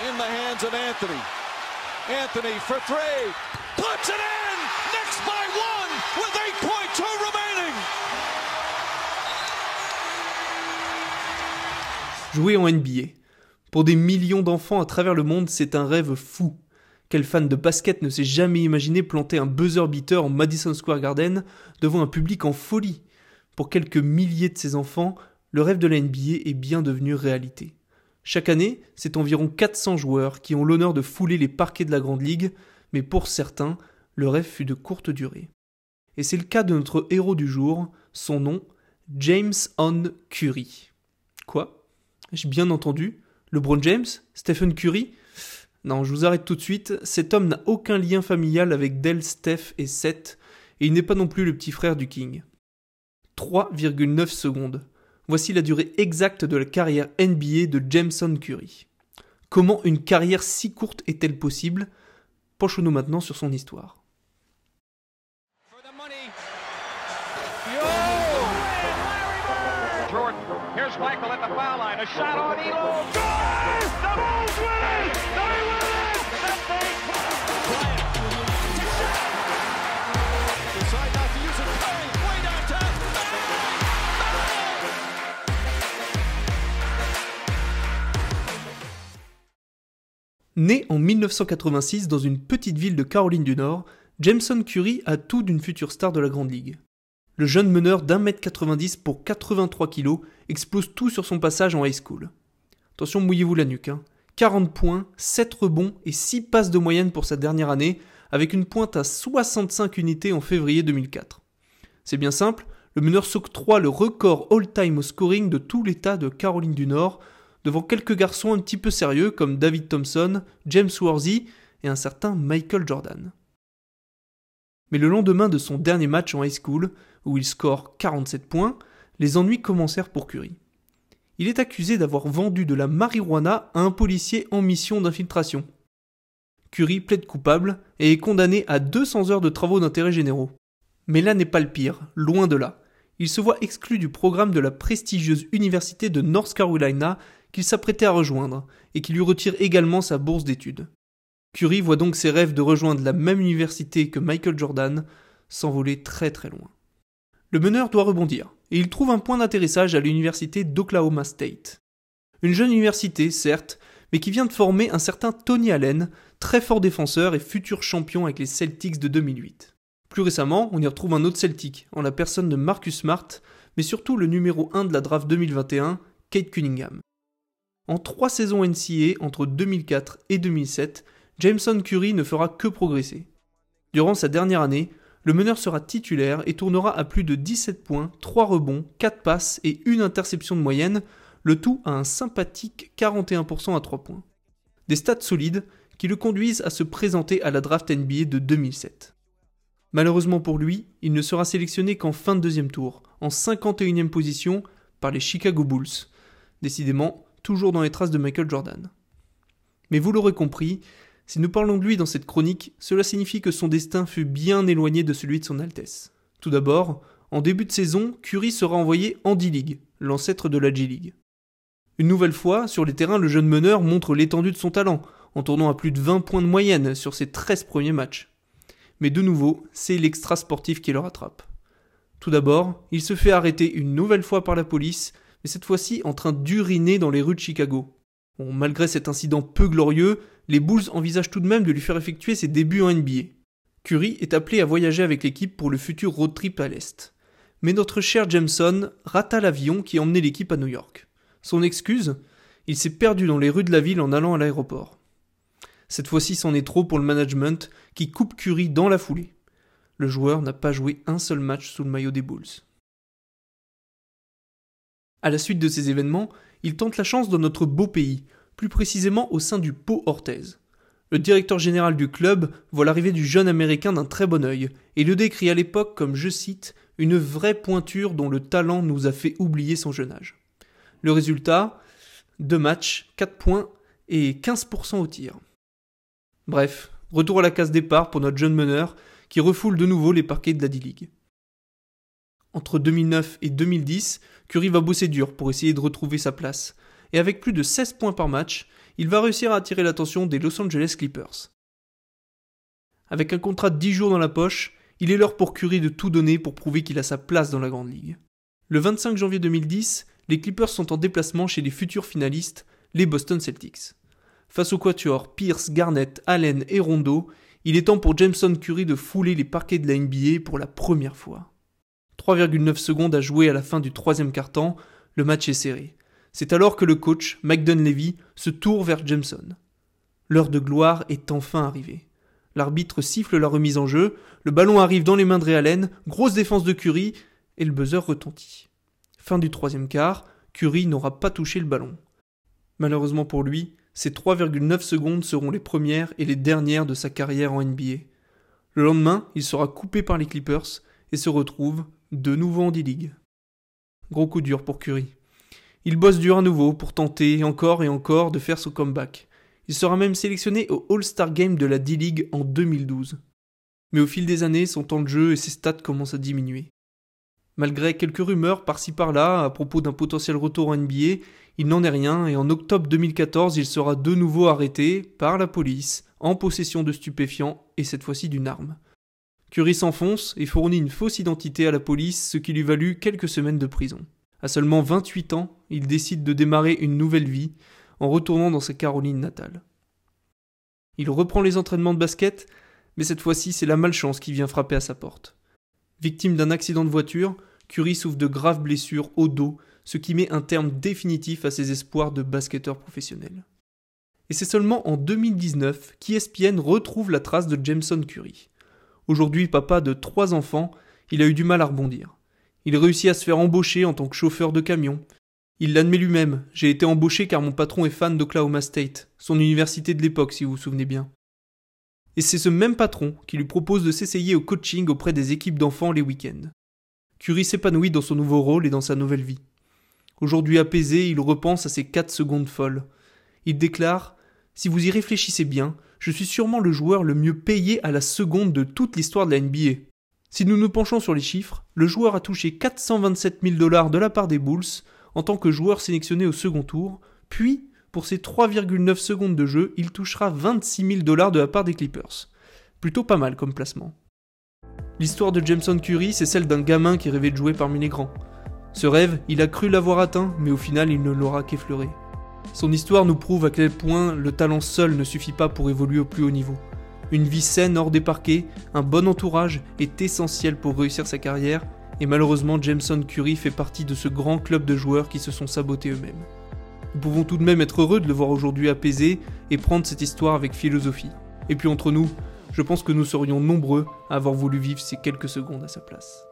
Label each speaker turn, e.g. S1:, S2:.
S1: in the hands of Anthony. Anthony for three. By one with 8.2 remaining.
S2: Jouer en NBA. Pour des millions d'enfants à travers le monde, c'est un rêve fou. Quel fan de basket ne s'est jamais imaginé planter un buzzer beater en Madison Square Garden devant un public en folie? Pour quelques milliers de ces enfants, le rêve de la NBA est bien devenu réalité. Chaque année, c'est environ 400 joueurs qui ont l'honneur de fouler les parquets de la Grande Ligue, mais pour certains, le rêve fut de courte durée. Et c'est le cas de notre héros du jour, son nom, James On Curry. Quoi? J'ai bien entendu LeBron James? Stephen Curry? Non, je vous arrête tout de suite, cet homme n'a aucun lien familial avec Del, Steph et Seth, et il n'est pas non plus le petit frère du King. 3,9 secondes. Voici la durée exacte de la carrière NBA de Jameson Curry. Comment une carrière si courte est-elle possible? Penchons-nous maintenant sur son histoire. Né en 1986 dans une petite ville de Caroline du Nord, Jameson Curry a tout d'une future star de la Grande Ligue. Le jeune meneur d'un mètre 90 pour 83 kilos explose tout sur son passage en high school. Attention, mouillez-vous la nuque. hein. 40 points, 7 rebonds et 6 passes de moyenne pour sa dernière année, avec une pointe à 65 unités en février 2004. C'est bien simple, le meneur s'octroie le record all-time au scoring de tout l'État de Caroline du Nord, devant quelques garçons un petit peu sérieux comme David Thompson, James Worthy et un certain Michael Jordan. Mais le lendemain de son dernier match en high school, où il score 47 points, les ennuis commencèrent pour Curry. Il est accusé d'avoir vendu de la marijuana à un policier en mission d'infiltration. Curry plaide coupable et est condamné à 200 heures de travaux d'intérêt généraux. Mais là n'est pas le pire, loin de là. Il se voit exclu du programme de la prestigieuse université de North Carolina qu'il s'apprêtait à rejoindre, et qui lui retire également sa bourse d'études. Curry voit donc ses rêves de rejoindre la même université que Michael Jordan s'envoler très très loin. Le meneur doit rebondir, et il trouve un point d'atterrissage à l'université d'Oklahoma State. Une jeune université, certes, mais qui vient de former un certain Tony Allen, très fort défenseur et futur champion avec les Celtics de 2008. Plus récemment, on y retrouve un autre Celtic, en la personne de Marcus Smart, mais surtout le numéro 1 de la draft 2021, Kate Cunningham. En trois saisons NCA entre 2004 et 2007, Jameson Curry ne fera que progresser. Durant sa dernière année, le meneur sera titulaire et tournera à plus de 17 points, 3 rebonds, 4 passes et une interception de moyenne, le tout à un sympathique 41% à 3 points. Des stats solides qui le conduisent à se présenter à la draft NBA de 2007. Malheureusement pour lui, il ne sera sélectionné qu'en fin de deuxième tour, en 51e position par les Chicago Bulls. Décidément, toujours dans les traces de Michael Jordan. Mais vous l'aurez compris, si nous parlons de lui dans cette chronique, cela signifie que son destin fut bien éloigné de celui de son Altesse. Tout d'abord, en début de saison, Curry sera envoyé en D-League, l'ancêtre de la G-League. Une nouvelle fois, sur les terrains, le jeune meneur montre l'étendue de son talent, en tournant à plus de 20 points de moyenne sur ses 13 premiers matchs. Mais de nouveau, c'est l'extra sportif qui le rattrape. Tout d'abord, il se fait arrêter une nouvelle fois par la police, mais cette fois-ci en train d'uriner dans les rues de Chicago. Malgré cet incident peu glorieux, les Bulls envisagent tout de même de lui faire effectuer ses débuts en NBA. Curry est appelé à voyager avec l'équipe pour le futur road trip à l'Est. Mais notre cher Jameson rata l'avion qui emmenait l'équipe à New York. Son excuse Il s'est perdu dans les rues de la ville en allant à l'aéroport. Cette fois-ci, c'en est trop pour le management qui coupe Curry dans la foulée. Le joueur n'a pas joué un seul match sous le maillot des Bulls. À la suite de ces événements, il tente la chance dans notre beau pays, plus précisément au sein du Pau Orthez. Le directeur général du club voit l'arrivée du jeune américain d'un très bon œil et le décrit à l'époque comme, je cite, une vraie pointure dont le talent nous a fait oublier son jeune âge. Le résultat deux matchs, 4 points et 15% au tir. Bref, retour à la case départ pour notre jeune meneur qui refoule de nouveau les parquets de la D-League. Entre 2009 et 2010, Curry va bosser dur pour essayer de retrouver sa place. Et avec plus de 16 points par match, il va réussir à attirer l'attention des Los Angeles Clippers. Avec un contrat de 10 jours dans la poche, il est l'heure pour Curry de tout donner pour prouver qu'il a sa place dans la Grande Ligue. Le 25 janvier 2010, les Clippers sont en déplacement chez les futurs finalistes, les Boston Celtics. Face au quatuor Pierce, Garnett, Allen et Rondo, il est temps pour Jameson Curry de fouler les parquets de la NBA pour la première fois. 3,9 secondes à jouer à la fin du troisième quart-temps, le match est serré. C'est alors que le coach, Mike Dunleavy, se tourne vers Jameson. L'heure de gloire est enfin arrivée. L'arbitre siffle la remise en jeu, le ballon arrive dans les mains de Ray Allen, grosse défense de Curry, et le buzzer retentit. Fin du troisième quart, Curry n'aura pas touché le ballon. Malheureusement pour lui, ces 3,9 secondes seront les premières et les dernières de sa carrière en NBA. Le lendemain, il sera coupé par les Clippers et se retrouve de nouveau en D-League. Gros coup dur pour Curry. Il bosse dur à nouveau pour tenter encore et encore de faire son comeback. Il sera même sélectionné au All-Star Game de la D-League en 2012. Mais au fil des années, son temps de jeu et ses stats commencent à diminuer. Malgré quelques rumeurs par-ci par-là à propos d'un potentiel retour en NBA, il n'en est rien et en octobre 2014, il sera de nouveau arrêté par la police en possession de stupéfiants et cette fois-ci d'une arme. Curry s'enfonce et fournit une fausse identité à la police, ce qui lui valut quelques semaines de prison. À seulement 28 ans, il décide de démarrer une nouvelle vie en retournant dans sa Caroline natale. Il reprend les entraînements de basket, mais cette fois-ci c'est la malchance qui vient frapper à sa porte. Victime d'un accident de voiture, Curry souffre de graves blessures au dos, ce qui met un terme définitif à ses espoirs de basketteur professionnel. Et c'est seulement en 2019 qu'ESPN retrouve la trace de Jameson Curry. Aujourd'hui papa de trois enfants, il a eu du mal à rebondir. Il réussit à se faire embaucher en tant que chauffeur de camion. Il l'admet lui-même, j'ai été embauché car mon patron est fan d'Oklahoma State, son université de l'époque si vous vous souvenez bien. Et c'est ce même patron qui lui propose de s'essayer au coaching auprès des équipes d'enfants les week-ends. Curie s'épanouit dans son nouveau rôle et dans sa nouvelle vie. Aujourd'hui apaisé, il repense à ses quatre secondes folles. Il déclare Si vous y réfléchissez bien, je suis sûrement le joueur le mieux payé à la seconde de toute l'histoire de la NBA. Si nous nous penchons sur les chiffres, le joueur a touché 427 000 dollars de la part des Bulls en tant que joueur sélectionné au second tour, puis, pour ses 3,9 secondes de jeu, il touchera 26 000 dollars de la part des Clippers. Plutôt pas mal comme placement. L'histoire de Jameson Curry, c'est celle d'un gamin qui rêvait de jouer parmi les grands. Ce rêve, il a cru l'avoir atteint, mais au final, il ne l'aura qu'effleuré. Son histoire nous prouve à quel point le talent seul ne suffit pas pour évoluer au plus haut niveau. Une vie saine hors des parquets, un bon entourage est essentiel pour réussir sa carrière, et malheureusement Jameson Curry fait partie de ce grand club de joueurs qui se sont sabotés eux-mêmes. Nous pouvons tout de même être heureux de le voir aujourd'hui apaisé et prendre cette histoire avec philosophie. Et puis entre nous, je pense que nous serions nombreux à avoir voulu vivre ces quelques secondes à sa place.